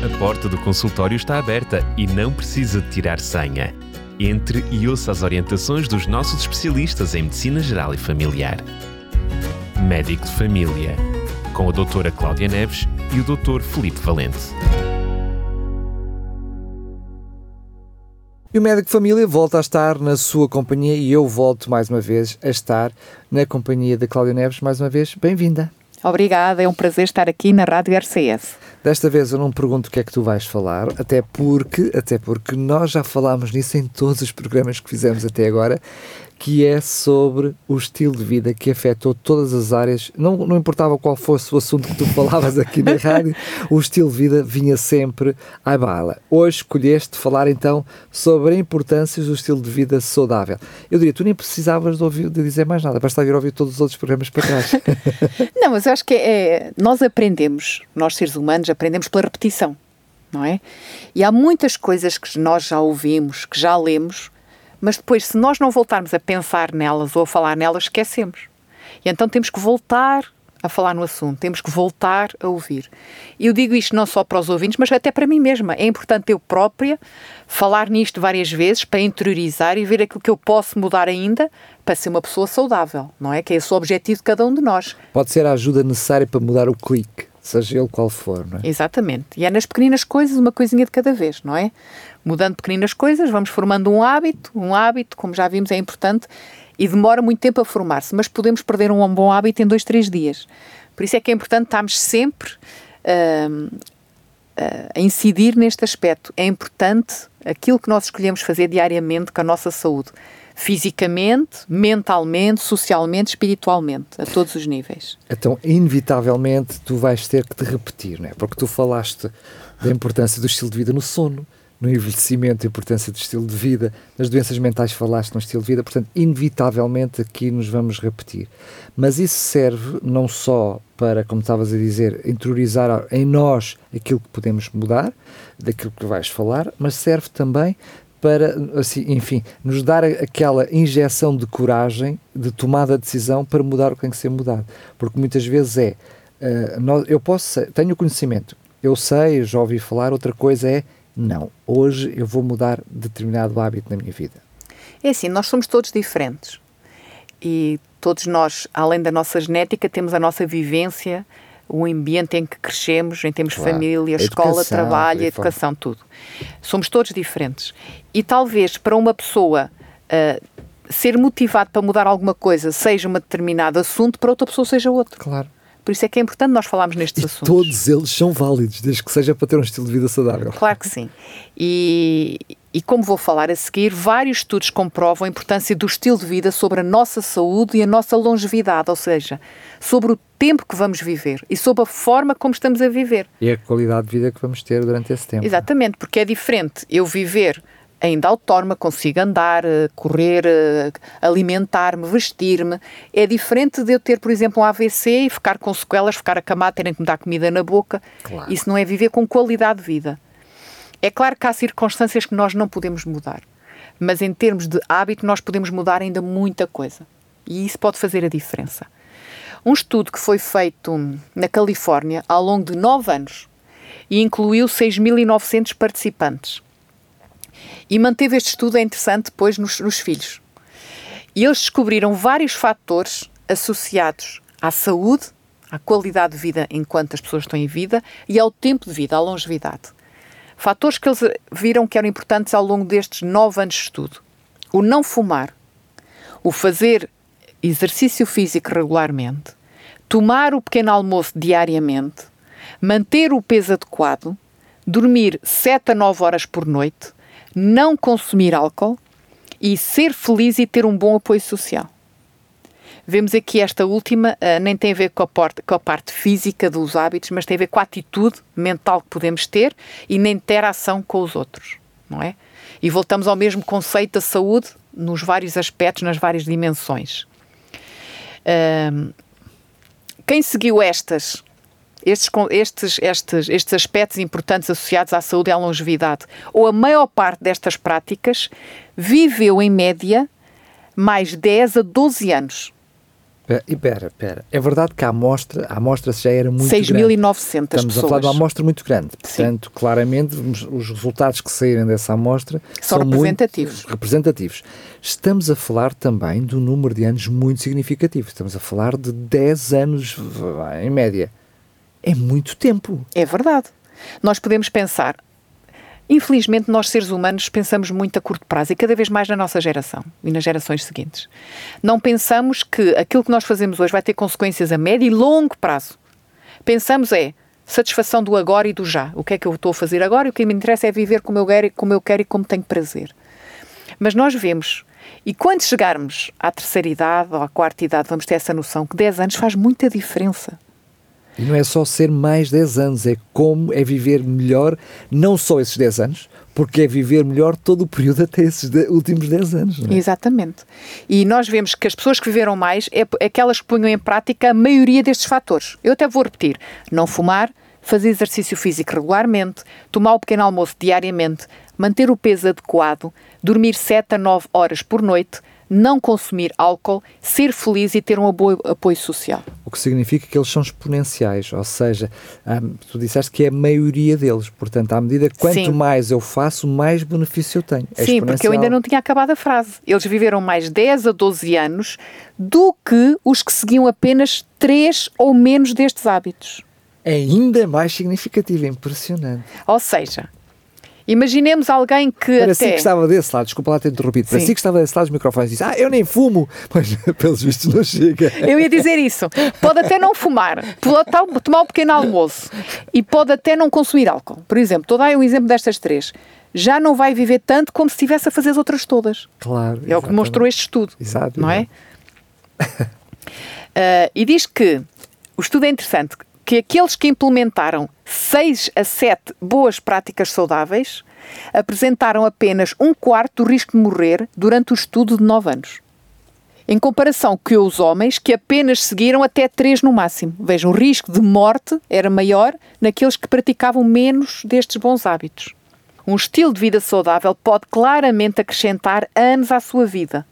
A porta do consultório está aberta e não precisa de tirar senha. Entre e ouça as orientações dos nossos especialistas em Medicina Geral e Familiar. Médico de Família, com a doutora Cláudia Neves e o doutor Felipe Valente. E o médico de família volta a estar na sua companhia e eu volto mais uma vez a estar na companhia da Cláudia Neves. Mais uma vez, bem-vinda. Obrigada, é um prazer estar aqui na Rádio RCS. Desta vez eu não pergunto o que é que tu vais falar, até porque, até porque nós já falámos nisso em todos os programas que fizemos até agora que é sobre o estilo de vida que afetou todas as áreas, não, não importava qual fosse o assunto que tu falavas aqui na rádio, o estilo de vida vinha sempre à bala. Hoje escolheste falar então sobre a importância do estilo de vida saudável. Eu diria, tu nem precisavas de, ouvir, de dizer mais nada, basta vir ouvir todos os outros programas para trás. não, mas eu acho que é, nós aprendemos, nós seres humanos aprendemos pela repetição, não é? E há muitas coisas que nós já ouvimos, que já lemos, mas depois, se nós não voltarmos a pensar nelas ou a falar nelas, esquecemos. E então temos que voltar a falar no assunto, temos que voltar a ouvir. E eu digo isto não só para os ouvintes, mas até para mim mesma. É importante eu própria falar nisto várias vezes para interiorizar e ver aquilo que eu posso mudar ainda para ser uma pessoa saudável, não é? Que é esse o objetivo de cada um de nós. Pode ser a ajuda necessária para mudar o clique seja ele qual for, não é? Exatamente. E é nas pequenas coisas, uma coisinha de cada vez, não é? Mudando pequenas coisas, vamos formando um hábito. Um hábito, como já vimos, é importante e demora muito tempo a formar-se, mas podemos perder um bom hábito em dois, três dias. Por isso é que é importante estarmos sempre uh, uh, a incidir neste aspecto. É importante aquilo que nós escolhemos fazer diariamente com a nossa saúde fisicamente, mentalmente, socialmente, espiritualmente, a todos os níveis. Então, inevitavelmente, tu vais ter que te repetir, não é? Porque tu falaste da importância do estilo de vida no sono, no envelhecimento, a importância do estilo de vida, nas doenças mentais falaste no estilo de vida, portanto, inevitavelmente aqui nos vamos repetir. Mas isso serve não só para, como estavas a dizer, interiorizar em nós aquilo que podemos mudar, daquilo que vais falar, mas serve também para, assim, enfim, nos dar aquela injeção de coragem, de tomada de decisão para mudar o que tem que ser mudado. Porque muitas vezes é, uh, nós, eu posso, tenho conhecimento, eu sei, já ouvi falar, outra coisa é, não, hoje eu vou mudar determinado hábito na minha vida. É assim, nós somos todos diferentes e todos nós, além da nossa genética, temos a nossa vivência, o ambiente em que crescemos, em termos claro. família, a escola, trabalho, educação, tudo. Somos todos diferentes. E talvez para uma pessoa uh, ser motivado para mudar alguma coisa seja um determinado assunto, para outra pessoa seja outro. Claro. Por isso é que é importante nós falarmos nestes e assuntos. Todos eles são válidos, desde que seja para ter um estilo de vida saudável. Claro que sim. E, e como vou falar a seguir, vários estudos comprovam a importância do estilo de vida sobre a nossa saúde e a nossa longevidade, ou seja, sobre o tempo que vamos viver e sobre a forma como estamos a viver. E a qualidade de vida que vamos ter durante esse tempo. Exatamente, porque é diferente eu viver ainda autónoma, consigo andar, eh, correr, eh, alimentar-me, vestir-me. É diferente de eu ter, por exemplo, um AVC e ficar com sequelas, ficar acamado, terem que me dar comida na boca. Claro. Isso não é viver com qualidade de vida. É claro que há circunstâncias que nós não podemos mudar, mas em termos de hábito nós podemos mudar ainda muita coisa. E isso pode fazer a diferença. Um estudo que foi feito na Califórnia ao longo de nove anos e incluiu 6.900 participantes e manteve este estudo, é interessante, depois nos, nos filhos. E eles descobriram vários fatores associados à saúde, à qualidade de vida enquanto as pessoas estão em vida e ao tempo de vida, à longevidade. Fatores que eles viram que eram importantes ao longo destes nove anos de estudo. O não fumar, o fazer exercício físico regularmente, tomar o pequeno almoço diariamente, manter o peso adequado, dormir 7 a 9 horas por noite, não consumir álcool e ser feliz e ter um bom apoio social. Vemos aqui esta última, uh, nem tem a ver com a, porta, com a, parte física dos hábitos, mas tem a ver com a atitude mental que podemos ter e na interação com os outros, não é? E voltamos ao mesmo conceito da saúde nos vários aspectos, nas várias dimensões. Quem seguiu estas estes, estes, estes, estes aspectos importantes associados à saúde e à longevidade, ou a maior parte destas práticas, viveu em média mais 10 a 12 anos. E pera, pera. É verdade que a amostra, a amostra já era muito 6.900 grande. pessoas. Estamos a falar de uma amostra muito grande. Portanto, claramente, os resultados que saírem dessa amostra são, são representativos. Representativos. Estamos a falar também de um número de anos muito significativo. Estamos a falar de 10 anos em média. É muito tempo. É verdade. Nós podemos pensar, Infelizmente, nós seres humanos pensamos muito a curto prazo e cada vez mais na nossa geração e nas gerações seguintes. Não pensamos que aquilo que nós fazemos hoje vai ter consequências a médio e longo prazo. Pensamos é satisfação do agora e do já. O que é que eu estou a fazer agora e o que me interessa é viver como eu quero, como eu quero e como tenho prazer. Mas nós vemos, e quando chegarmos à terceira idade ou à quarta idade, vamos ter essa noção que 10 anos faz muita diferença. E não é só ser mais 10 anos, é como é viver melhor, não só esses 10 anos, porque é viver melhor todo o período até esses de, últimos 10 anos. É? Exatamente. E nós vemos que as pessoas que viveram mais é aquelas que ponham em prática a maioria destes fatores. Eu até vou repetir: não fumar, fazer exercício físico regularmente, tomar o pequeno almoço diariamente, manter o peso adequado, dormir 7 a 9 horas por noite, não consumir álcool, ser feliz e ter um apoio, apoio social. O que significa que eles são exponenciais, ou seja, hum, tu disseste que é a maioria deles, portanto, à medida que quanto Sim. mais eu faço, mais benefício eu tenho. É Sim, porque eu ainda não tinha acabado a frase. Eles viveram mais 10 a 12 anos do que os que seguiam apenas 3 ou menos destes hábitos. É ainda mais significativo, é impressionante. Ou seja, Imaginemos alguém que Parecia até... que estava desse lado, desculpa lá ter interrompido, parecia que estava desse lado dos microfones e disse, ah, eu nem fumo, mas pelos vistos não chega. Eu ia dizer isso. Pode até não fumar, pode tomar um pequeno almoço e pode até não consumir álcool. Por exemplo, estou a dar um exemplo destas três. Já não vai viver tanto como se estivesse a fazer as outras todas. Claro. É exatamente. o que demonstrou este estudo. Exato. Não é? uh, e diz que o estudo é interessante que aqueles que implementaram 6 a 7 boas práticas saudáveis apresentaram apenas um quarto do risco de morrer durante o estudo de 9 anos. Em comparação com os homens que apenas seguiram até 3 no máximo. Vejam, o risco de morte era maior naqueles que praticavam menos destes bons hábitos. Um estilo de vida saudável pode claramente acrescentar anos à sua vida.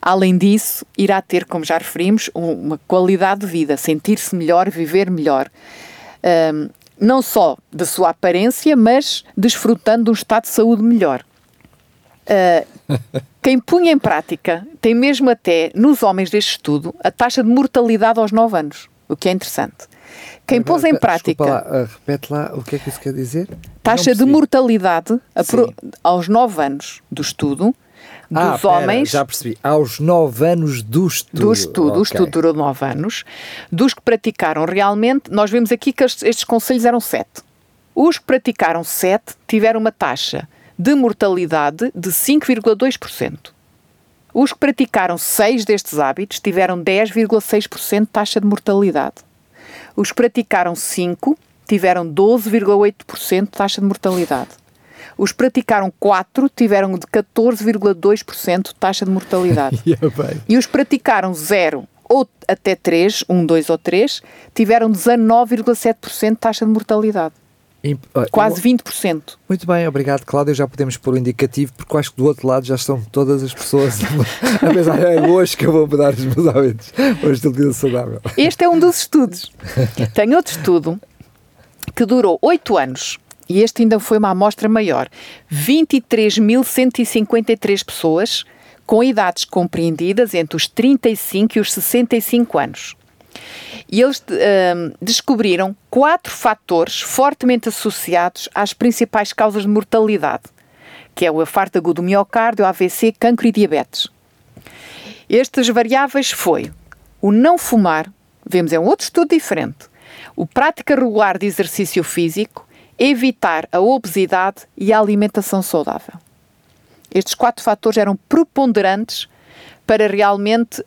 Além disso, irá ter, como já referimos, uma qualidade de vida, sentir-se melhor, viver melhor. Um, não só da sua aparência, mas desfrutando de um estado de saúde melhor. Uh, quem punha em prática tem mesmo até, nos homens deste estudo, a taxa de mortalidade aos 9 anos, o que é interessante. Quem pôs em prática. Lá, uh, repete lá o que é que isso quer dizer? Taxa de mortalidade aos 9 anos do estudo ah, dos ah, homens. já percebi. Aos 9 anos do estudo. Do estudo, okay. o estudo durou 9 anos. Dos que praticaram realmente, nós vemos aqui que estes, estes conselhos eram 7. Os que praticaram 7 tiveram uma taxa de mortalidade de 5,2%. Os que praticaram 6 destes hábitos tiveram 10,6% de taxa de mortalidade. Os que praticaram 5 tiveram 12,8% de taxa de mortalidade. Os que praticaram 4 tiveram de 14,2% de taxa de mortalidade. e os que praticaram 0 ou até 3, 1, 2 ou 3, tiveram 19,7% de taxa de mortalidade. Quase 20%. Muito bem, obrigado, Cláudia. Já podemos pôr o indicativo, porque acho que do outro lado já estão todas as pessoas a pensar, é hoje que eu vou mudar os meus hábitos, hoje de vida saudável. Este é um dos estudos. Tem outro estudo que durou 8 anos e este ainda foi uma amostra maior, 23.153 pessoas com idades compreendidas entre os 35 e os 65 anos. E eles uh, descobriram quatro fatores fortemente associados às principais causas de mortalidade, que é o infarto agudo do miocárdio, AVC, cancro e diabetes. Estas variáveis foi o não fumar, vemos é um outro estudo diferente, o prática regular de exercício físico, evitar a obesidade e a alimentação saudável. Estes quatro fatores eram preponderantes para realmente uh,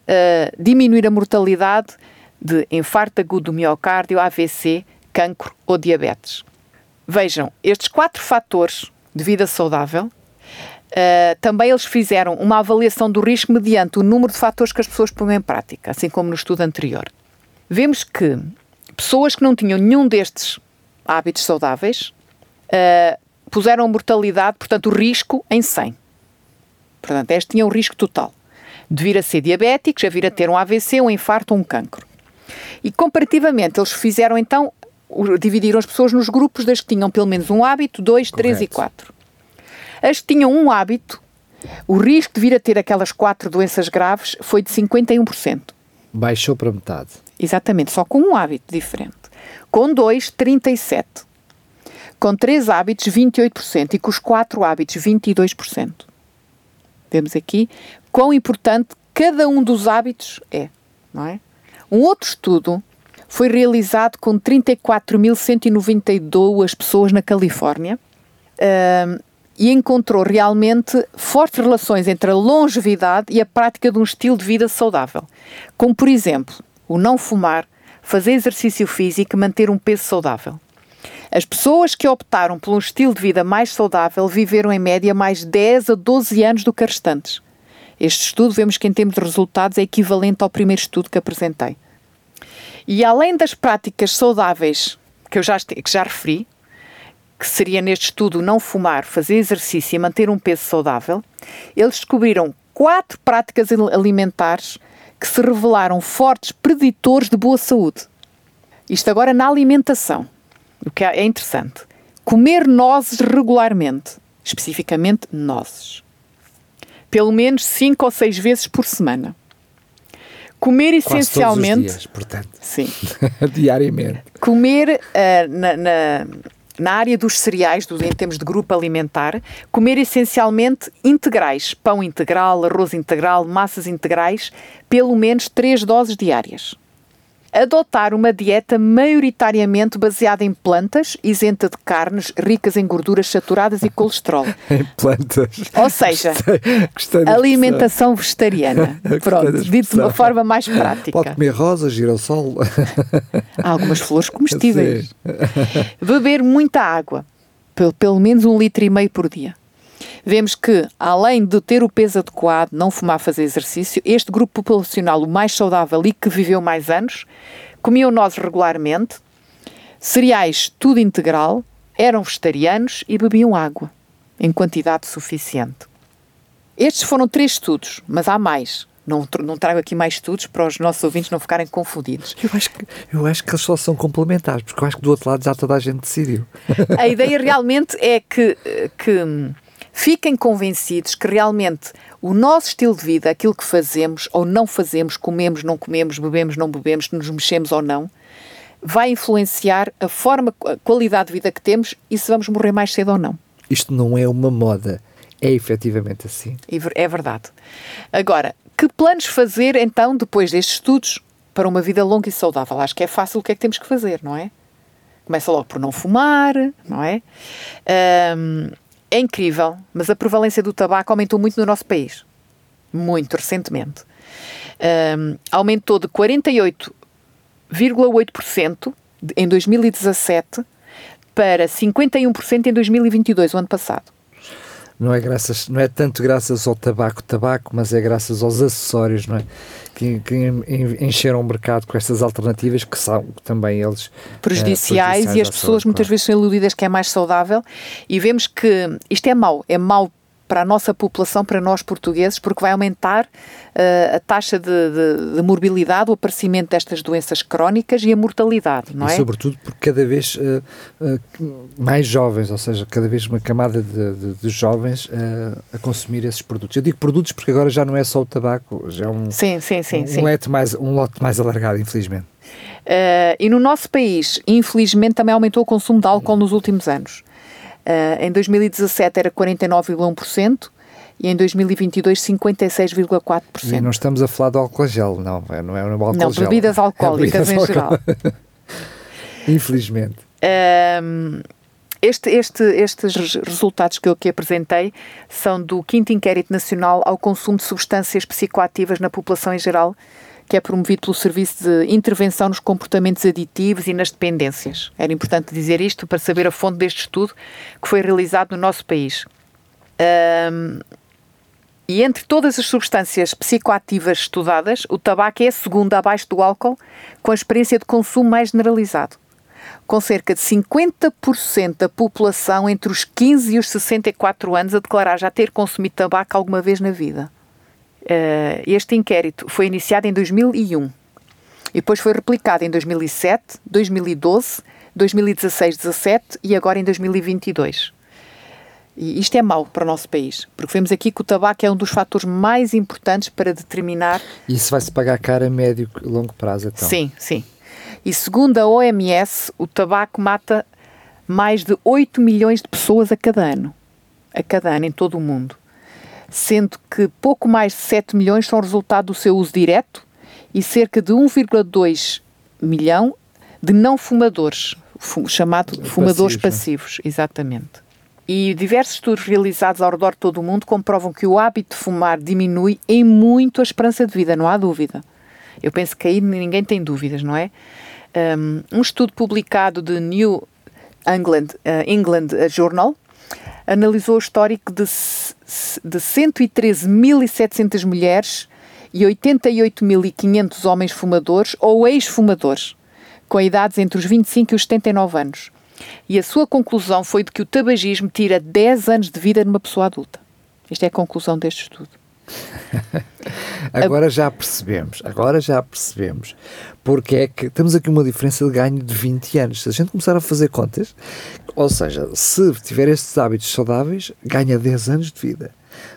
diminuir a mortalidade de infarto agudo do miocárdio, AVC, cancro ou diabetes. Vejam, estes quatro fatores de vida saudável, uh, também eles fizeram uma avaliação do risco mediante o número de fatores que as pessoas põem em prática, assim como no estudo anterior. Vemos que pessoas que não tinham nenhum destes hábitos saudáveis, uh, puseram a mortalidade, portanto, o risco em 100. Portanto, este tinha um risco total. de vir a ser diabéticos, a vir a ter um AVC, um infarto ou um cancro. E comparativamente, eles fizeram então, dividiram as pessoas nos grupos das que tinham pelo menos um hábito, dois, Correto. três e quatro. As que tinham um hábito, o risco de vir a ter aquelas quatro doenças graves foi de 51%. Baixou para metade. Exatamente, só com um hábito diferente. Com dois, 37%. Com três hábitos, 28%. E com os quatro hábitos, 22%. Vemos aqui quão importante cada um dos hábitos é, não é? Um outro estudo foi realizado com 34.192 pessoas na Califórnia uh, e encontrou realmente fortes relações entre a longevidade e a prática de um estilo de vida saudável, como por exemplo o não fumar, fazer exercício físico e manter um peso saudável. As pessoas que optaram por um estilo de vida mais saudável viveram em média mais 10 a 12 anos do que as restantes. Este estudo, vemos que em termos de resultados, é equivalente ao primeiro estudo que apresentei. E além das práticas saudáveis que eu já, que já referi, que seria neste estudo não fumar, fazer exercício e manter um peso saudável, eles descobriram quatro práticas alimentares que se revelaram fortes preditores de boa saúde. Isto agora na alimentação, o que é interessante. Comer nozes regularmente, especificamente nozes pelo menos 5 ou 6 vezes por semana. Comer essencialmente. Dias, portanto. Sim. Diariamente. Comer uh, na, na, na, área dos cereais, do, em termos de grupo alimentar, comer essencialmente integrais, pão integral, arroz integral, massas integrais, pelo menos 3 doses diárias adotar uma dieta maioritariamente baseada em plantas, isenta de carnes, ricas em gorduras saturadas e colesterol. em plantas. Ou seja, gostei, gostei alimentação vegetariana. Pronto, dito de uma forma mais prática. Pode comer rosas, girassol. Há algumas flores comestíveis. Beber muita água, pelo, pelo menos um litro e meio por dia vemos que, além de ter o peso adequado, não fumar, fazer exercício, este grupo populacional, o mais saudável e que viveu mais anos, comiam nozes regularmente, cereais tudo integral, eram vegetarianos e bebiam água em quantidade suficiente. Estes foram três estudos, mas há mais. Não, não trago aqui mais estudos para os nossos ouvintes não ficarem confundidos. Eu acho, que, eu acho que eles só são complementares, porque eu acho que do outro lado já toda a gente decidiu. A ideia realmente é que, que Fiquem convencidos que realmente o nosso estilo de vida, aquilo que fazemos ou não fazemos, comemos, não comemos, bebemos, não bebemos, nos mexemos ou não, vai influenciar a forma, a qualidade de vida que temos e se vamos morrer mais cedo ou não. Isto não é uma moda, é efetivamente assim. É verdade. Agora, que planos fazer então depois destes estudos para uma vida longa e saudável? Acho que é fácil o que é que temos que fazer, não é? Começa logo por não fumar, não é? Um, é incrível, mas a prevalência do tabaco aumentou muito no nosso país. Muito recentemente. Um, aumentou de 48,8% em 2017 para 51% em 2022, o ano passado não é graças não é tanto graças ao tabaco tabaco mas é graças aos acessórios não é que, que encheram o mercado com estas alternativas que são também eles prejudiciais, é, prejudiciais e as pessoas saúde, muitas claro. vezes são iludidas que é mais saudável e vemos que isto é mau é mau para a nossa população, para nós portugueses, porque vai aumentar uh, a taxa de, de, de, morbilidade, o aparecimento destas doenças crónicas e a mortalidade, não e é? sobretudo porque cada vez uh, uh, mais jovens, ou seja, cada vez uma camada de, de jovens a consumir esses produtos. Eu digo produtos porque agora já não é só o tabaco, já é um, sim, sim, sim, um, sim. Lote mais, um lote mais alargado, infelizmente. e no nosso país, infelizmente, também aumentou o consumo de álcool nos últimos anos. Uh, em 2017 era 49,1% e em 2022 56,4%. E não estamos a falar do álcool gel, não, é, não é um álcool não, gel. bebidas é alcoólicas é bebidas em geral. Infelizmente. Uh, este, este, estes resultados que eu aqui apresentei são do quinto inquérito nacional ao consumo de substâncias psicoativas na população em geral que é promovido pelo Serviço de Intervenção nos Comportamentos Aditivos e nas Dependências. Era importante dizer isto para saber a fonte deste estudo que foi realizado no nosso país. Um, e entre todas as substâncias psicoativas estudadas, o tabaco é a segunda abaixo do álcool, com a experiência de consumo mais generalizado. Com cerca de 50% da população entre os 15 e os 64 anos a declarar já ter consumido tabaco alguma vez na vida. Uh, este inquérito foi iniciado em 2001 e depois foi replicado em 2007, 2012, 2016, 17 e agora em 2022. E isto é mau para o nosso país, porque vemos aqui que o tabaco é um dos fatores mais importantes para determinar. E isso vai-se pagar caro a médio e longo prazo, então? Sim, sim. E segundo a OMS, o tabaco mata mais de 8 milhões de pessoas a cada ano. A cada ano, em todo o mundo. Sendo que pouco mais de 7 milhões são resultado do seu uso direto e cerca de 1,2 milhão de não fumadores, chamado fumadores passivos, passivos exatamente. E diversos estudos realizados ao redor de todo o mundo comprovam que o hábito de fumar diminui em muito a esperança de vida, não há dúvida. Eu penso que aí ninguém tem dúvidas, não é? Um, estudo publicado de New England, uh, England Journal analisou o histórico de, de 113.700 mulheres e 88.500 homens fumadores ou ex-fumadores, com idades entre os 25 e os 79 anos. E a sua conclusão foi de que o tabagismo tira 10 anos de vida numa pessoa adulta. Esta é a conclusão deste estudo. agora já percebemos, agora já percebemos porque é que temos aqui uma diferença de ganho de 20 anos. Se a gente começar a fazer contas, ou seja, se tiver estes hábitos saudáveis, ganha 10 anos de vida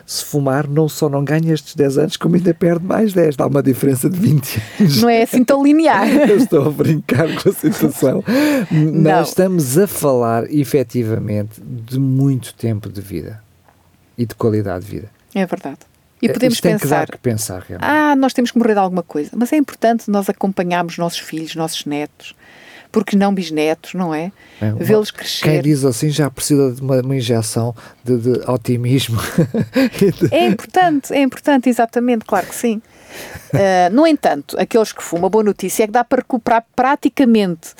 se fumar, não só não ganha estes 10 anos, como ainda perde mais 10. Dá uma diferença de 20 anos. Não é assim tão linear. Eu estou a brincar com a situação. Não. Nós estamos a falar, efetivamente, de muito tempo de vida e de qualidade de vida. É verdade. E podemos Isto pensar, que que pensar realmente. ah, nós temos que morrer de alguma coisa. Mas é importante nós acompanharmos nossos filhos, nossos netos, porque não bisnetos, não é? é Vê-los crescer. Quem diz assim já precisa de uma, uma injeção de, de otimismo. é importante, é importante, exatamente, claro que sim. Uh, no entanto, aqueles que fumam, a boa notícia é que dá para recuperar praticamente,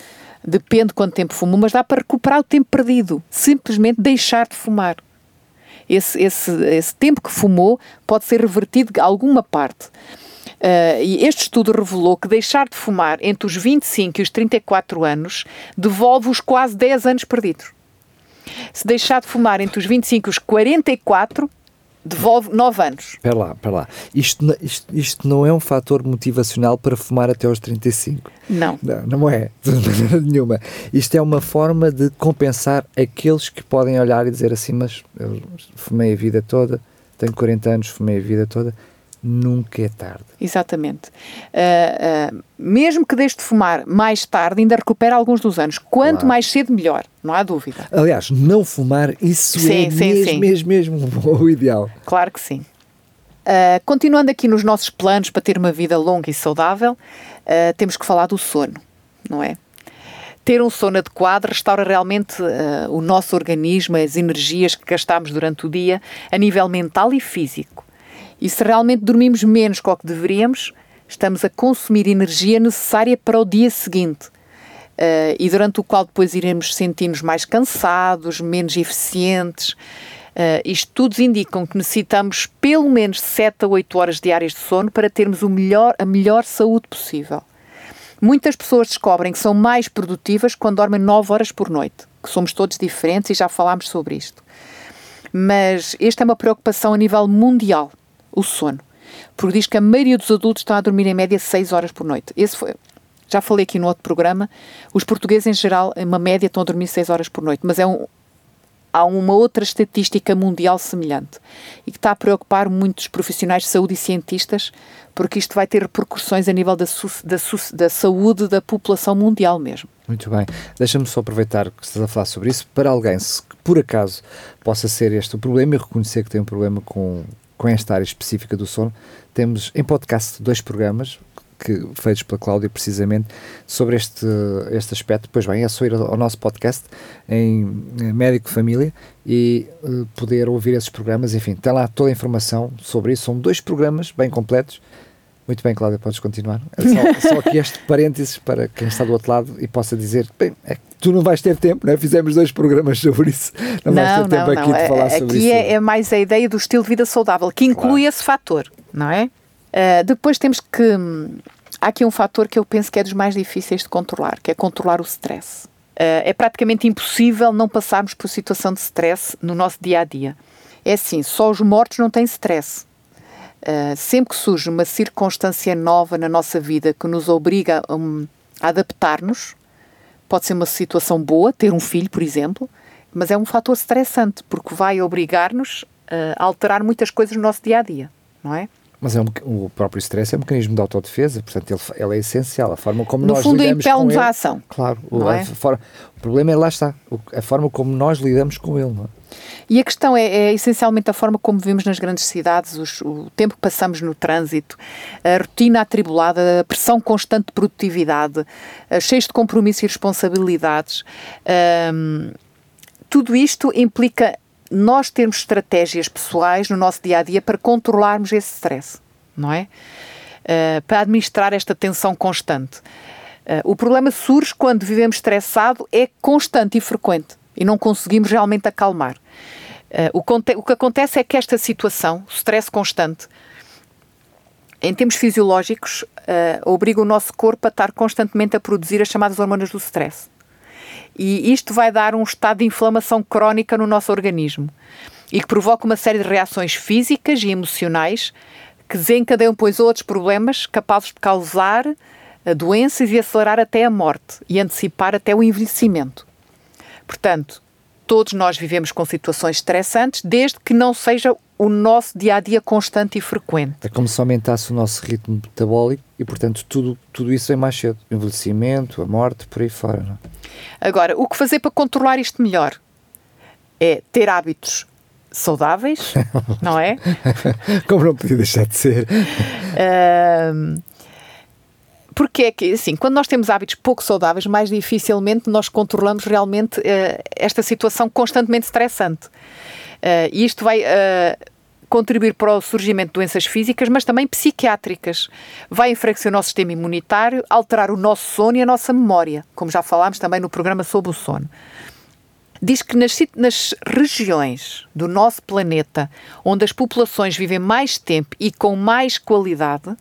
depende quanto tempo fumam, mas dá para recuperar o tempo perdido. Simplesmente deixar de fumar. Esse, esse, esse tempo que fumou pode ser revertido a alguma parte. Uh, e este estudo revelou que deixar de fumar entre os 25 e os 34 anos devolve os quase 10 anos perdidos. Se deixar de fumar entre os 25 e os 44, devolve 9 anos. Espera lá, espera lá. Isto, isto, isto não é um fator motivacional para fumar até aos 35. Não. Não, não é, nenhuma. Isto é uma forma de compensar aqueles que podem olhar e dizer assim, mas eu fumei a vida toda, tenho 40 anos, fumei a vida toda nunca é tarde. Exatamente. Uh, uh, mesmo que deixe de fumar mais tarde, ainda recupera alguns dos anos. Quanto claro. mais cedo, melhor, não há dúvida. Aliás, não fumar, isso sim, é sim, mesmo, sim. mesmo, mesmo o ideal. Claro que sim. Uh, continuando aqui nos nossos planos para ter uma vida longa e saudável, temos que falar do sono, não é? Ter um sono adequado restaura realmente o nosso organismo, as energias que gastamos durante o dia, a nível mental e físico. E se realmente dormimos menos que o que deveríamos, estamos a consumir energia necessária para o dia seguinte. Uh, e durante o qual depois iremos sentir-nos mais cansados, menos eficientes. Uh, estudos indicam que necessitamos pelo menos 7 a 8 horas diárias de sono para termos o melhor, a melhor saúde possível. Muitas pessoas descobrem que são mais produtivas quando dormem 9 horas por noite, que somos todos diferentes e já falámos sobre isto. Mas esta é uma preocupação a nível mundial o sono. Porque diz que a maioria dos adultos estão a dormir em média 6 horas por noite. Esse foi, já falei aqui no outro programa, os portugueses em geral, em uma média, estão a dormir 6 horas por noite, mas é um, há uma outra estatística mundial semelhante e que está a preocupar muitos profissionais de saúde e cientistas, porque isto vai ter repercussões a nível da, da, da saúde da população mundial mesmo. Muito bem. Deixa-me só aproveitar que estás a falar sobre isso para alguém, se por acaso possa ser este o problema e reconhecer que tem um problema com, com esta área específica do sono, temos em podcast dois programas que, feitos pela Cláudia precisamente sobre este, este aspecto. Pois bem, é só ir ao nosso podcast em Médico Família e uh, poder ouvir esses programas. Enfim, tem lá toda a informação sobre isso. São dois programas bem completos. Muito bem, Cláudia, podes continuar. Só, só aqui este parênteses para quem está do outro lado e possa dizer: bem, é tu não vais ter tempo, não é? Fizemos dois programas sobre isso. Não, não vais ter tempo não, aqui não. de falar aqui sobre isso. Aqui é, é, mais a ideia do estilo de vida saudável, que inclui claro. esse fator, não é? Uh, depois temos que. Hum, há aqui um fator que eu penso que é dos mais difíceis de controlar, que é controlar o stress. Uh, é praticamente impossível não passarmos por situação de stress no nosso dia a dia. É assim, só os mortos não têm stress. Uh, sempre que surge uma circunstância nova na nossa vida que nos obriga um, a adaptar-nos, pode ser uma situação boa, ter um filho, por exemplo, mas é um fator estressante, porque vai obrigar-nos a alterar muitas coisas no nosso dia a dia, não é? Mas é um, o próprio stress é um mecanismo de autodefesa, portanto ele, ele é essencial. A forma como no nós fundo, lidamos com ele... a ação. Claro, o, é? for, o, problema é lá está, a forma como nós lidamos com ele. Não é? E a questão é, é, essencialmente a forma como vivemos nas grandes cidades, os, o tempo que passamos no trânsito, a rotina atribulada, a pressão constante de produtividade, cheios de compromissos e responsabilidades. Um, tudo isto implica nós termos estratégias pessoais no nosso dia a dia para controlarmos esse stress, não é? Uh, para administrar esta tensão constante. Uh, o problema surge quando vivemos estressado, é constante e frequente e não conseguimos realmente acalmar. Uh, o, o, que acontece é que esta situação, o stress constante, em termos fisiológicos, obriga o nosso corpo a estar constantemente a produzir as chamadas hormonas do stress. E isto vai dar um estado de inflamação crónica no nosso organismo e que provoca uma série de reações físicas e emocionais que desencadeiam, pois, outros problemas capazes de causar eh, doenças e acelerar até a morte e antecipar até o envelhecimento. Portanto, todos nós vivemos com situações estressantes, desde que não seja o nosso dia a dia constante e frequente. É como se aumentasse o nosso ritmo metabólico e, portanto, tudo, tudo isso vem mais cedo. O envelhecimento, a morte, por aí fora. Não? É? Agora, o que fazer para controlar isto melhor? É ter hábitos saudáveis, não é? como não podia deixar de ser. Uh, porque é que, assim, quando nós temos hábitos pouco saudáveis, mais dificilmente nós controlamos realmente uh, esta situação constantemente estressante. Uh, e isto vai uh, contribuir para o surgimento de doenças físicas, mas também psiquiátricas. Vai enfraquecer o nosso sistema imunitário, alterar o nosso sono e a nossa memória, como já falámos também no programa sobre o sono. Diz que nas, nas regiões do nosso planeta onde as populações vivem mais tempo e com mais qualidade,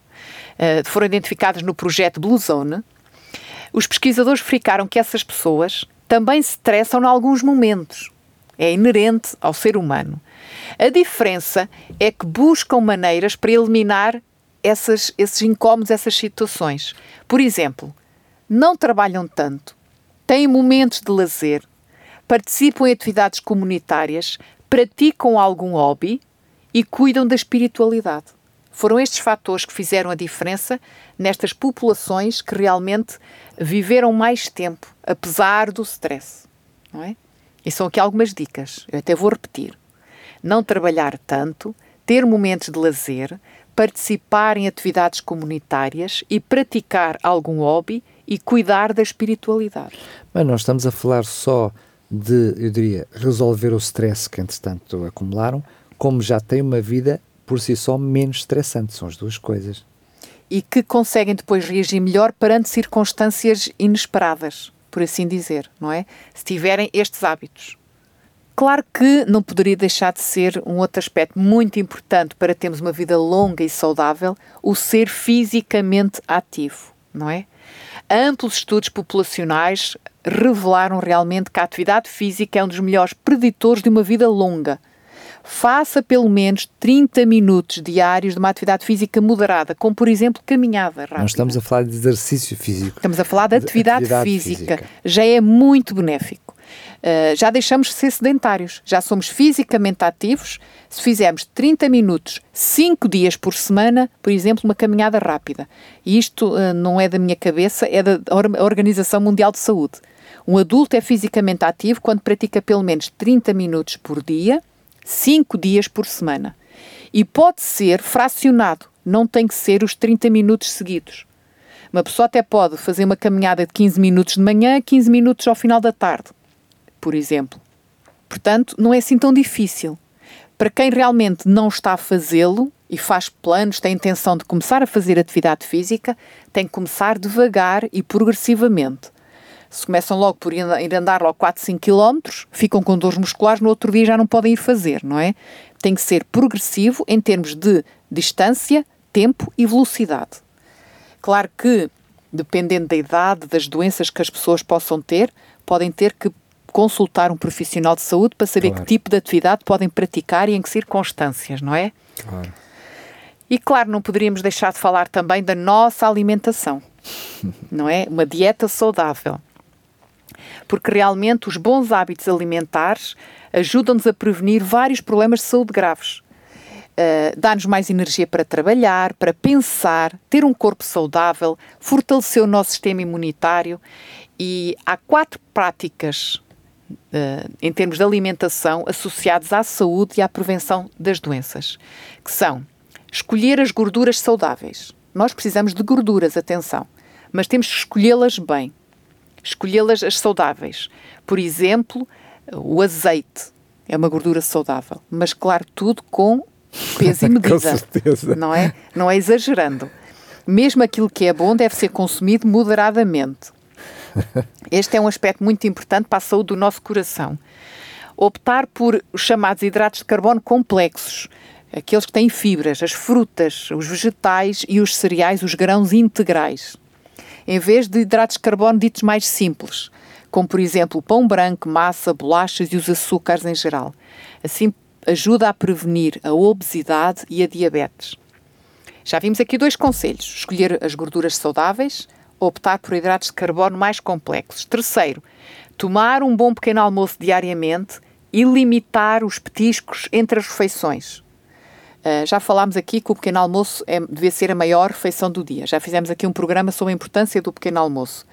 foram identificadas no projeto Blue Zone, os pesquisadores verificaram que essas pessoas também se estressam em alguns momentos é inerente ao ser humano. A diferença é que buscam maneiras para eliminar essas, esses incómodos, essas situações. Por exemplo, não trabalham tanto, têm momentos de lazer, participam em atividades comunitárias, praticam algum hobby e cuidam da espiritualidade. Foram estes fatores que fizeram a diferença nestas populações que realmente viveram mais tempo, apesar do stress. Não é? E são aqui algumas dicas, eu até vou repetir. Não trabalhar tanto, ter momentos de lazer, participar em atividades comunitárias e praticar algum hobby e cuidar da espiritualidade. Mas nós estamos a falar só de, eu diria, resolver o stress que entretanto acumularam, como já têm uma vida por si só menos estressante, são as duas coisas. E que conseguem depois reagir melhor perante circunstâncias inesperadas por assim dizer, não é? Se tiverem estes hábitos. Claro que não poderia deixar de ser um outro aspecto muito importante para termos uma vida longa e saudável, o ser fisicamente ativo, não é? Amplos estudos populacionais revelaram realmente que a atividade física é um dos melhores preditores de uma vida longa faça pelo menos 30 minutos diários de uma atividade física moderada, como por exemplo caminhada rápida. Nós estamos a falar de exercício físico. Estamos a falar de atividade, de atividade física. física. Já é muito benéfico. Uh, já deixamos de ser sedentários, já somos fisicamente ativos. Se fizermos 30 minutos, 5 dias por semana, por exemplo, uma caminhada rápida. E isto uh, não é da minha cabeça, é da Organização Mundial de Saúde. Um adulto é fisicamente ativo quando pratica pelo menos 30 minutos por dia cinco dias por semana. E pode ser fracionado, não tem que ser os 30 minutos seguidos. Uma pessoa até pode fazer uma caminhada de 15 minutos de manhã, 15 minutos ao final da tarde, por exemplo. Portanto, não é assim tão difícil. Para quem realmente não está a fazê-lo e faz planos, tem intenção de começar a fazer atividade física, tem que começar devagar e progressivamente se começam logo por ir andar logo 4, 5 km, ficam com dores musculares, no outro dia já não podem ir fazer, não é? Tem que ser progressivo em termos de distância, tempo e velocidade. Claro que, dependendo da idade, das doenças que as pessoas possam ter, podem ter que consultar um profissional de saúde para saber claro. que tipo de atividade podem praticar e em que circunstâncias, não é? Claro. E claro, não poderíamos deixar de falar também da nossa alimentação, não é? Uma dieta saudável. Porque realmente os bons hábitos alimentares ajudam-nos a prevenir vários problemas de saúde graves. Uh, dá-nos mais energia para trabalhar, para pensar, ter um corpo saudável, fortalecer o nosso sistema imunitário. E há quatro práticas uh, em termos de alimentação associadas à saúde e à prevenção das doenças, que são Escolher as gorduras saudáveis. Nós precisamos de gorduras, atenção, mas temos que escolhê-las bem. Escolhê-las as saudáveis. Por exemplo, o azeite é uma gordura saudável, mas claro, tudo com peso e medida. com certeza. Não é? Não é exagerando. Mesmo aquilo que é bom deve ser consumido moderadamente. Este é um aspecto muito importante para a saúde do nosso coração. Optar por os chamados hidratos de carbono complexos, aqueles que têm fibras, as frutas, os vegetais e os cereais, os grãos integrais, em vez de hidratos de carbono ditos mais simples, como por exemplo o pão branco, massa, bolachas e os açúcares em geral. Assim ajuda a prevenir a obesidade e a diabetes. Já vimos aqui dois conselhos: escolher as gorduras saudáveis, optar por hidratos de carbono mais complexos. Terceiro, tomar um bom pequeno almoço diariamente e limitar os petiscos entre as refeições. Uh, já falámos aqui que o pequeno almoço é, devia ser a maior refeição do dia. Já fizemos aqui um programa sobre a importância do pequeno almoço.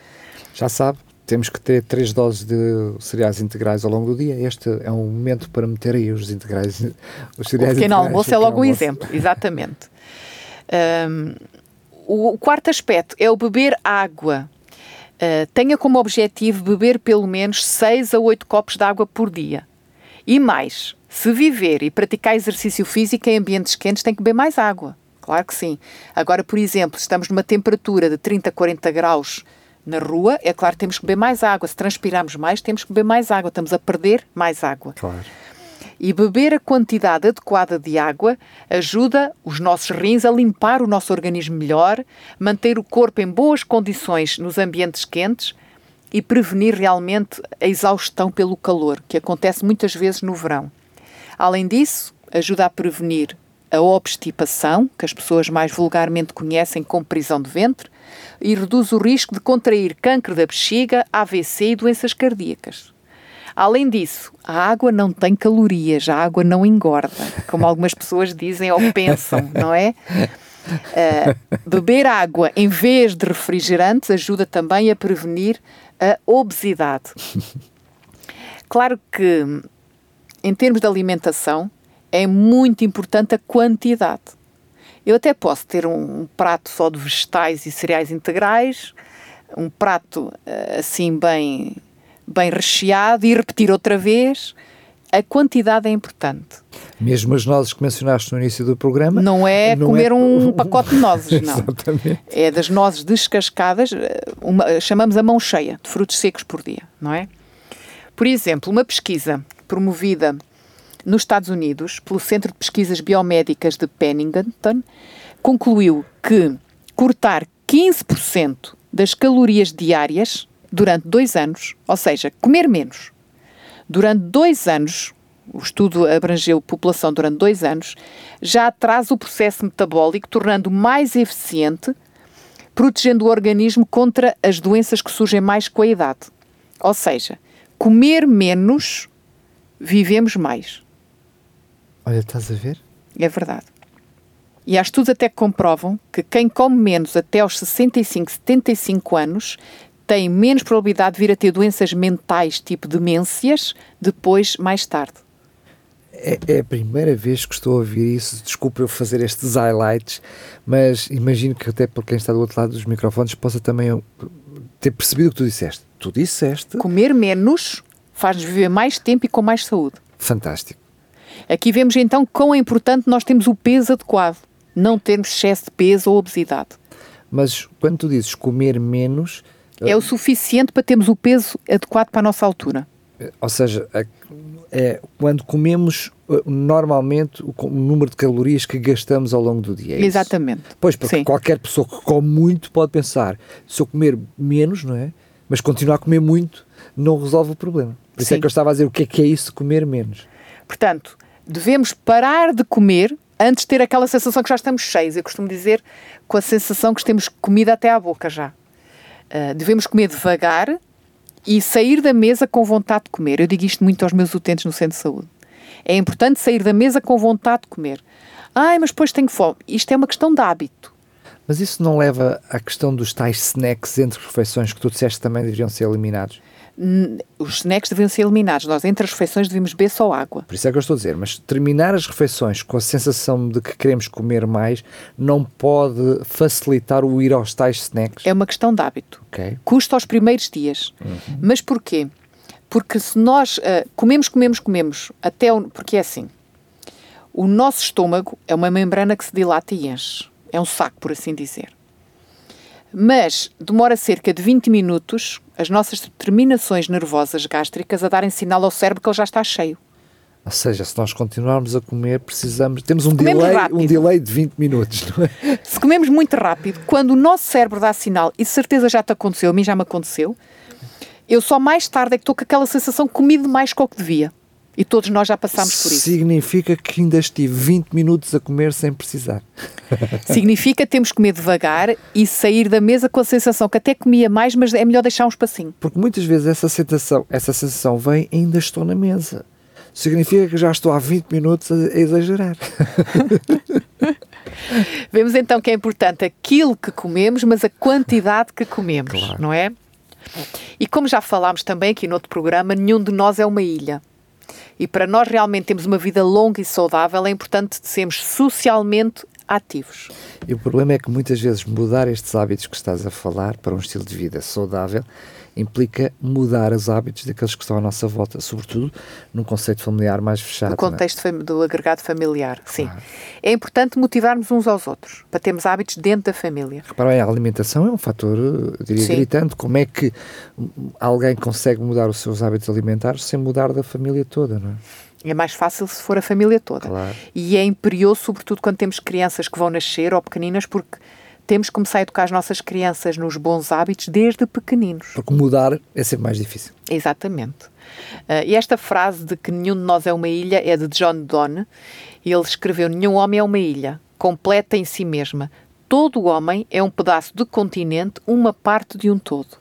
Já sabe, temos que ter três doses de cereais integrais ao longo do dia. Este é um momento para meter aí os integrais. Os cereais o pequeno almoço é logo um exemplo, exatamente. Um, o, o, quarto aspecto é o beber água. Uh, tenha como objetivo beber pelo menos 6 a 8 copos de água por dia. E mais, se viver e praticar exercício físico em ambientes quentes, tem que beber mais água. Claro que sim. Agora, por exemplo, estamos numa temperatura de 30, 40 graus na rua, é claro que temos que beber mais água. Se transpirarmos mais, temos que beber mais água. Estamos a perder mais água. Claro. E beber a quantidade adequada de água ajuda os nossos rins a limpar o nosso organismo melhor, manter o corpo em boas condições nos ambientes quentes e prevenir realmente a exaustão pelo calor, que acontece muitas vezes no verão. Além disso, ajuda a prevenir a obstipação, que as pessoas mais vulgarmente conhecem como prisão de ventre, e reduz o risco de contrair câncer da bexiga, AVC e doenças cardíacas. Além disso, a água não tem calorias, a água não engorda, como algumas pessoas dizem ou pensam, não é? Uh, beber água em vez de refrigerantes ajuda também a prevenir a obesidade. Claro que em termos de alimentação, é muito importante a quantidade. Eu até posso ter um, um prato só de vegetais e cereais integrais, um prato eh, assim bem, bem recheado e repetir outra vez. A quantidade é importante. Mesmo as nozes que mencionaste no início do programa. Não é não comer é... um pacote de nozes, não. Exatamente. É das nozes descascadas, eh, uma, chamamos a mão cheia de frutos secos por dia, não é? Por exemplo, uma pesquisa promovida nos Estados Unidos pelo Centro de Pesquisas Biomédicas de Pennington, concluiu que cortar 15% das calorias diárias durante dois anos, ou seja, comer menos, durante dois anos, o estudo abrangeu população durante dois anos, já atrasa o processo metabólico, tornando mais eficiente, protegendo o organismo contra as doenças que surgem mais com a idade. Ou seja, comer menos vivemos mais. Olha, estás a ver? É verdade. E há estudos até que comprovam que quem come menos até aos 65, 75 anos tem menos probabilidade de vir a ter doenças mentais, tipo demências, depois, mais tarde. É, é, a primeira vez que estou a ouvir isso. Desculpa eu fazer estes highlights, mas imagino que até por quem está do outro lado dos microfones possa também ter percebido o que tu disseste. Tu disseste. Comer menos faz-nos viver mais tempo e com mais saúde. Fantástico. Aqui vemos então quão é importante nós termos o peso adequado, não termos excesso de peso ou obesidade. Mas quando tu dizes comer menos. É o suficiente para termos o peso adequado para a nossa altura. Ou seja, é, é quando comemos uh, normalmente o, o, número de calorias que gastamos ao longo do dia. É Exatamente. Isso? Pois, porque Sim. qualquer pessoa que come muito pode pensar, se eu comer menos, não é? Mas continuar a comer muito, não resolve o problema. Por isso é Sim. é que eu estava a dizer o que é que é isso de comer menos. Portanto, devemos parar de comer antes de ter aquela sensação que já estamos cheios. Eu costumo dizer com a sensação que temos comida até à boca já. Uh, devemos comer devagar e sair da mesa com vontade de comer. Eu digo isto muito aos meus utentes no centro de saúde. É importante sair da mesa com vontade de comer. Ai, mas depois tenho fome. Isto é uma questão de hábito. Mas isso não leva à questão dos tais snacks entre refeições que tu disseste também deveriam ser eliminados? Os snacks deviam ser eliminados. Nós, entre as refeições, devemos beber só água. Por isso é que eu estou a dizer, mas terminar as refeições com a sensação de que queremos comer mais não pode facilitar o ir aos tais snacks? É uma questão de hábito. Okay. Custa aos primeiros dias. Uhum. Mas porquê? Porque se nós uh, comemos, comemos, comemos, até o, porque é assim, o nosso estômago é uma membrana que se dilata e enche. É um saco, por assim dizer mas demora cerca de 20 minutos as nossas terminações nervosas gástricas a darem sinal ao cérebro que ele já está cheio. Ou seja, se nós continuarmos a comer, precisamos. Temos um, delay, um delay de 20 minutos, não é? Se comemos muito rápido, quando o nosso cérebro dá sinal, e certeza já te aconteceu, a mim já me aconteceu, eu só mais tarde é que estou com aquela sensação que comi demais com o que devia. E todos nós já passámos por isso. Significa que ainda estive 20 minutos a comer sem precisar. Significa que temos que comer devagar e sair da mesa com a sensação que até comia mais, mas é melhor deixar um espacinho. Porque muitas vezes essa sensação, essa sensação vem ainda estou na mesa. Significa que já estou há 20 minutos a, a exagerar. Vemos então que é importante aquilo que comemos, mas a quantidade que comemos, claro. não é? E como já falámos também aqui no outro programa, nenhum de nós é uma ilha. E para nós realmente termos uma vida longa e saudável, é importante sermos socialmente ativos. E o problema é que muitas vezes mudar estes hábitos que estás a falar para um estilo de vida saudável implica mudar os hábitos daqueles que estão à nossa volta, sobretudo num conceito familiar mais fechado. No é? contexto é? do agregado familiar, sim. Claro. É importante motivarmos uns aos outros, para termos hábitos dentro da família. Repara bem, a alimentação é um fator, eu diria, sim. gritante. Como é que alguém consegue mudar os seus hábitos alimentares sem mudar da família toda, não é? É mais fácil se for a família toda. Claro. E é imperioso, sobretudo quando temos crianças que vão nascer ou pequeninas, porque temos que começar a educar as nossas crianças nos bons hábitos desde pequeninos. Porque mudar é sempre mais difícil. Exatamente. Uh, e esta frase de que nenhum de nós é uma ilha é de John Donne. Ele escreveu: Nenhum homem é uma ilha, completa em si mesma. Todo homem é um pedaço de continente, uma parte de um todo.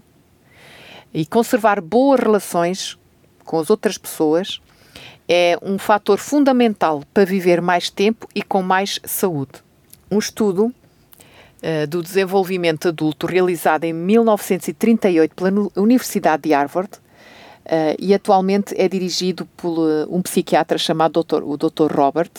E conservar boas relações com as outras pessoas é um fator fundamental para viver mais tempo e com mais saúde. Um estudo do desenvolvimento adulto realizado em 1938 pela Universidade de Harvard uh, e atualmente é dirigido por uh, um psiquiatra chamado Dr. o Dr. Robert,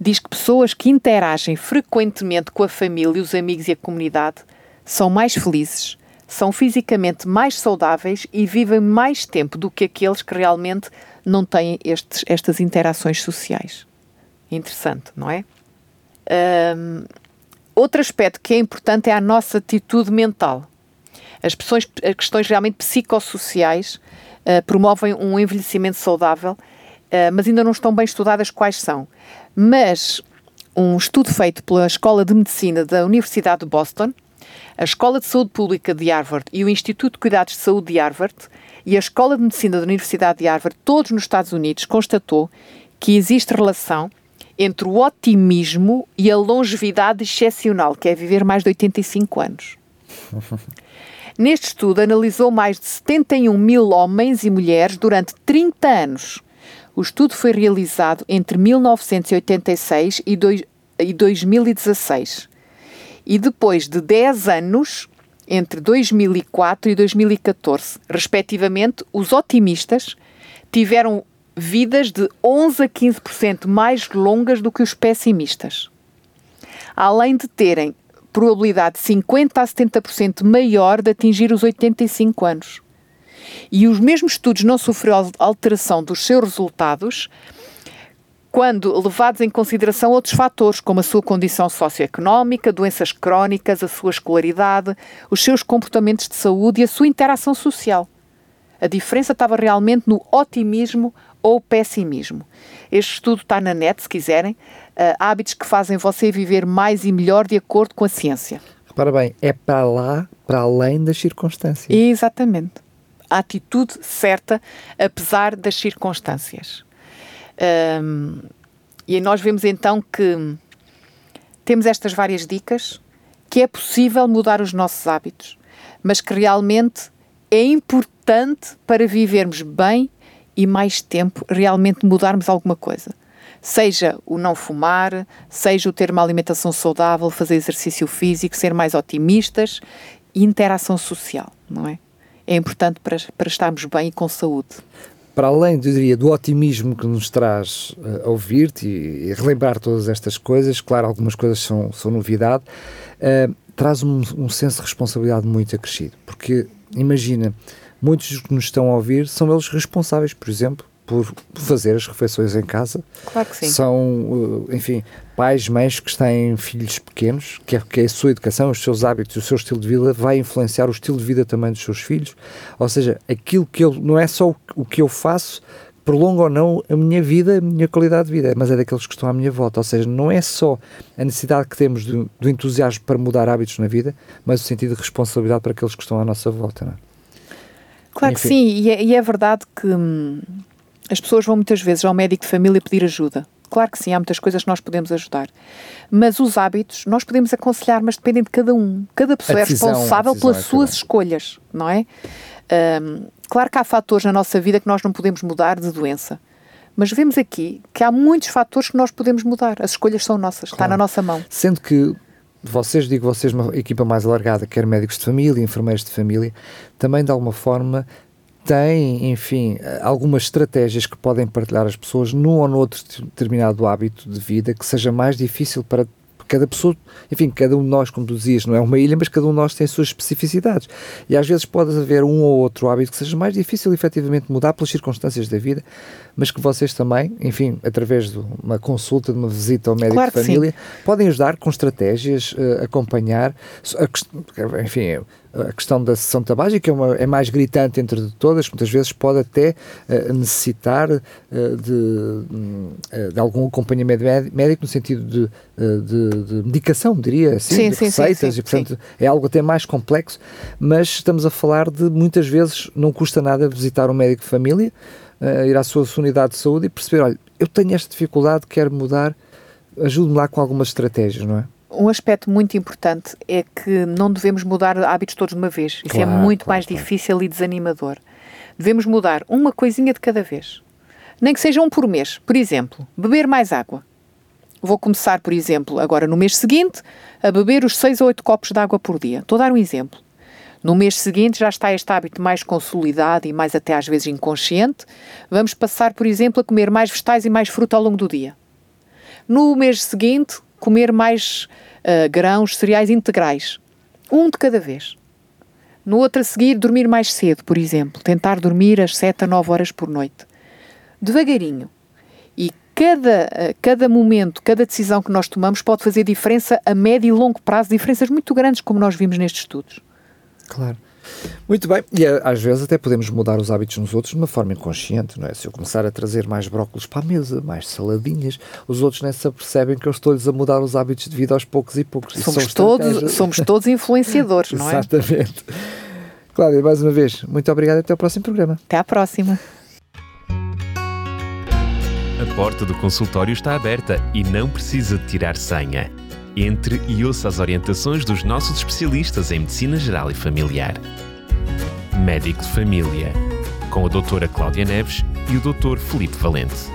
diz que pessoas que interagem frequentemente com a família, os amigos e a comunidade são mais felizes, são fisicamente mais saudáveis e vivem mais tempo do que aqueles que realmente não têm estes, estas interações sociais. Interessante, não é? Um, Outro aspecto que é importante é a nossa atitude mental. As questões, as questões realmente psicossociais uh, promovem um envelhecimento saudável, uh, mas ainda não estão bem estudadas quais são. Mas um estudo feito pela Escola de Medicina da Universidade de Boston, a Escola de Saúde Pública de Harvard e o Instituto de Cuidados de Saúde de Harvard e a Escola de Medicina da Universidade de Harvard, todos nos Estados Unidos, constatou que existe relação entre o otimismo e a longevidade excepcional, que é viver mais de 85 anos. Neste estudo, analisou mais de 71 mil homens e mulheres durante 30 anos. O estudo foi realizado entre 1986 e, dois, e 2016. E depois de 10 anos, entre 2004 e 2014, respectivamente, os otimistas tiveram vidas de 11 a 15% mais longas do que os pessimistas. Além de terem probabilidade de 50 a 70% maior de atingir os 85 anos. E os mesmos estudos não sofreram alteração dos seus resultados quando levados em consideração outros fatores, como a sua condição socioeconómica, doenças crónicas, a sua escolaridade, os seus comportamentos de saúde e a sua interação social. A diferença estava realmente no otimismo ou pessimismo. Este estudo está na net, se quiserem. Uh, hábitos que fazem você viver mais e melhor de acordo com a ciência. Repara bem, é para lá, para além das circunstâncias. Exatamente. A atitude certa, apesar das circunstâncias. Um, e nós vemos então que temos estas várias dicas, que é possível mudar os nossos hábitos, mas que realmente é importante para vivermos bem e mais tempo realmente mudarmos alguma coisa. Seja o não fumar, seja o ter uma alimentação saudável, fazer exercício físico, ser mais otimistas e interação social, não é? É importante para, para estarmos bem e com saúde para além, eu diria, do otimismo que nos traz uh, ouvir-te e, e, relembrar todas estas coisas, claro, algumas coisas são, são novidade, uh, traz um, um, senso de responsabilidade muito acrescido. Porque, imagina, muitos que nos estão a ouvir são eles responsáveis, por exemplo, por fazer as refeições em casa. Claro que sim. São, eh, enfim, pais, mães que têm filhos pequenos, que é, que é a sua educação, os seus hábitos, o seu estilo de vida vai influenciar o estilo de vida também dos seus filhos. Ou seja, aquilo que eu, não é só o que eu faço prolonga ou não a minha vida, a minha qualidade de vida, mas é daqueles que estão à minha volta. Ou seja, não é só a necessidade que temos do, do entusiasmo para mudar hábitos na vida, mas o sentido de responsabilidade para aqueles que estão à nossa volta. Não é? Claro Enfim. que sim, e é, e é verdade que hum, as pessoas vão muitas vezes ao médico de família pedir ajuda. Claro que sim, há muitas coisas que nós podemos ajudar. Mas os hábitos, nós podemos aconselhar, mas dependem de cada um. Cada pessoa é decisão, é responsável pelas é suas escolhas, não é? Um, claro que há fatores na nossa vida que nós não podemos mudar de doença. Mas vemos aqui que há muitos fatores que nós podemos mudar. As escolhas são nossas, claro. está na nossa mão. Sendo que vocês, digo vocês, uma equipa mais alargada, quer médicos de família, enfermeiros de família, também de alguma forma tem, enfim, algumas estratégias que podem partilhar as pessoas num ou noutro determinado hábito de vida que seja mais difícil para cada pessoa, enfim, cada um de nós, como tu dizias, não é uma ilha, mas cada um de nós tem as suas especificidades. E às vezes pode haver um ou outro hábito que seja mais difícil efetivamente mudar pelas circunstâncias da vida, mas que vocês também, enfim, através de uma consulta, de uma visita ao médico claro de família, sim. podem ajudar com estratégias, uh, acompanhar, enfim, a questão da sessão tabágica é, uma, é mais gritante entre todas, muitas vezes pode até uh, necessitar uh, de, uh, de, algum acompanhamento médico no sentido de, de, de medicação, diria assim, sim, de sim, receitas, sim, e portanto é algo até mais complexo, mas estamos a falar de muitas vezes não custa nada visitar um médico de família, ir à sua unidade de saúde e perceber, olha, eu tenho esta dificuldade, quero mudar, ajude-me lá com algumas estratégias, não é? um aspecto muito importante é que não devemos mudar hábitos todos de uma vez. Isso é claro, é muito claro, mais claro. difícil e desanimador. Devemos mudar uma coisinha de cada vez. Nem que seja um por mês. Por exemplo, beber mais água. Vou começar, por exemplo, agora no mês seguinte, a beber os 6 ou 8 copos de água por dia. Estou a dar um exemplo. No mês seguinte já está este hábito mais consolidado e mais até às vezes inconsciente. Vamos passar, por exemplo, a comer mais vegetais e mais fruta ao longo do dia. No mês seguinte, comer mais uh, grãos, cereais integrais. Um de cada vez. No outro a seguir, dormir mais cedo, por exemplo. Tentar dormir às 7 a 9 horas por noite. Devagarinho. E cada, uh, cada momento, cada decisão que nós tomamos pode fazer diferença a médio e longo prazo, diferenças muito grandes, como nós vimos nestes estudos. Claro. Muito bem, e eh, às vezes até podemos mudar os hábitos nos outros de uma forma inconsciente, não é? Se eu começar a trazer mais brócolos para a mesa, mais saladinhas, os outros nem se apercebem que eu estou-lhes a mudar os hábitos de vida aos poucos e poucos. Somos, todos, somos todos influenciadores, não é? Exatamente. Cláudia, mais uma vez, muito obrigado e até ao próximo programa. Até à próxima. A porta do consultório está aberta e não precisa de tirar senha. Entre e ouça as orientações dos nossos especialistas em Medicina Geral e Familiar. Médico de Família, com a doutora Cláudia Neves e o Dr. Felipe Valente.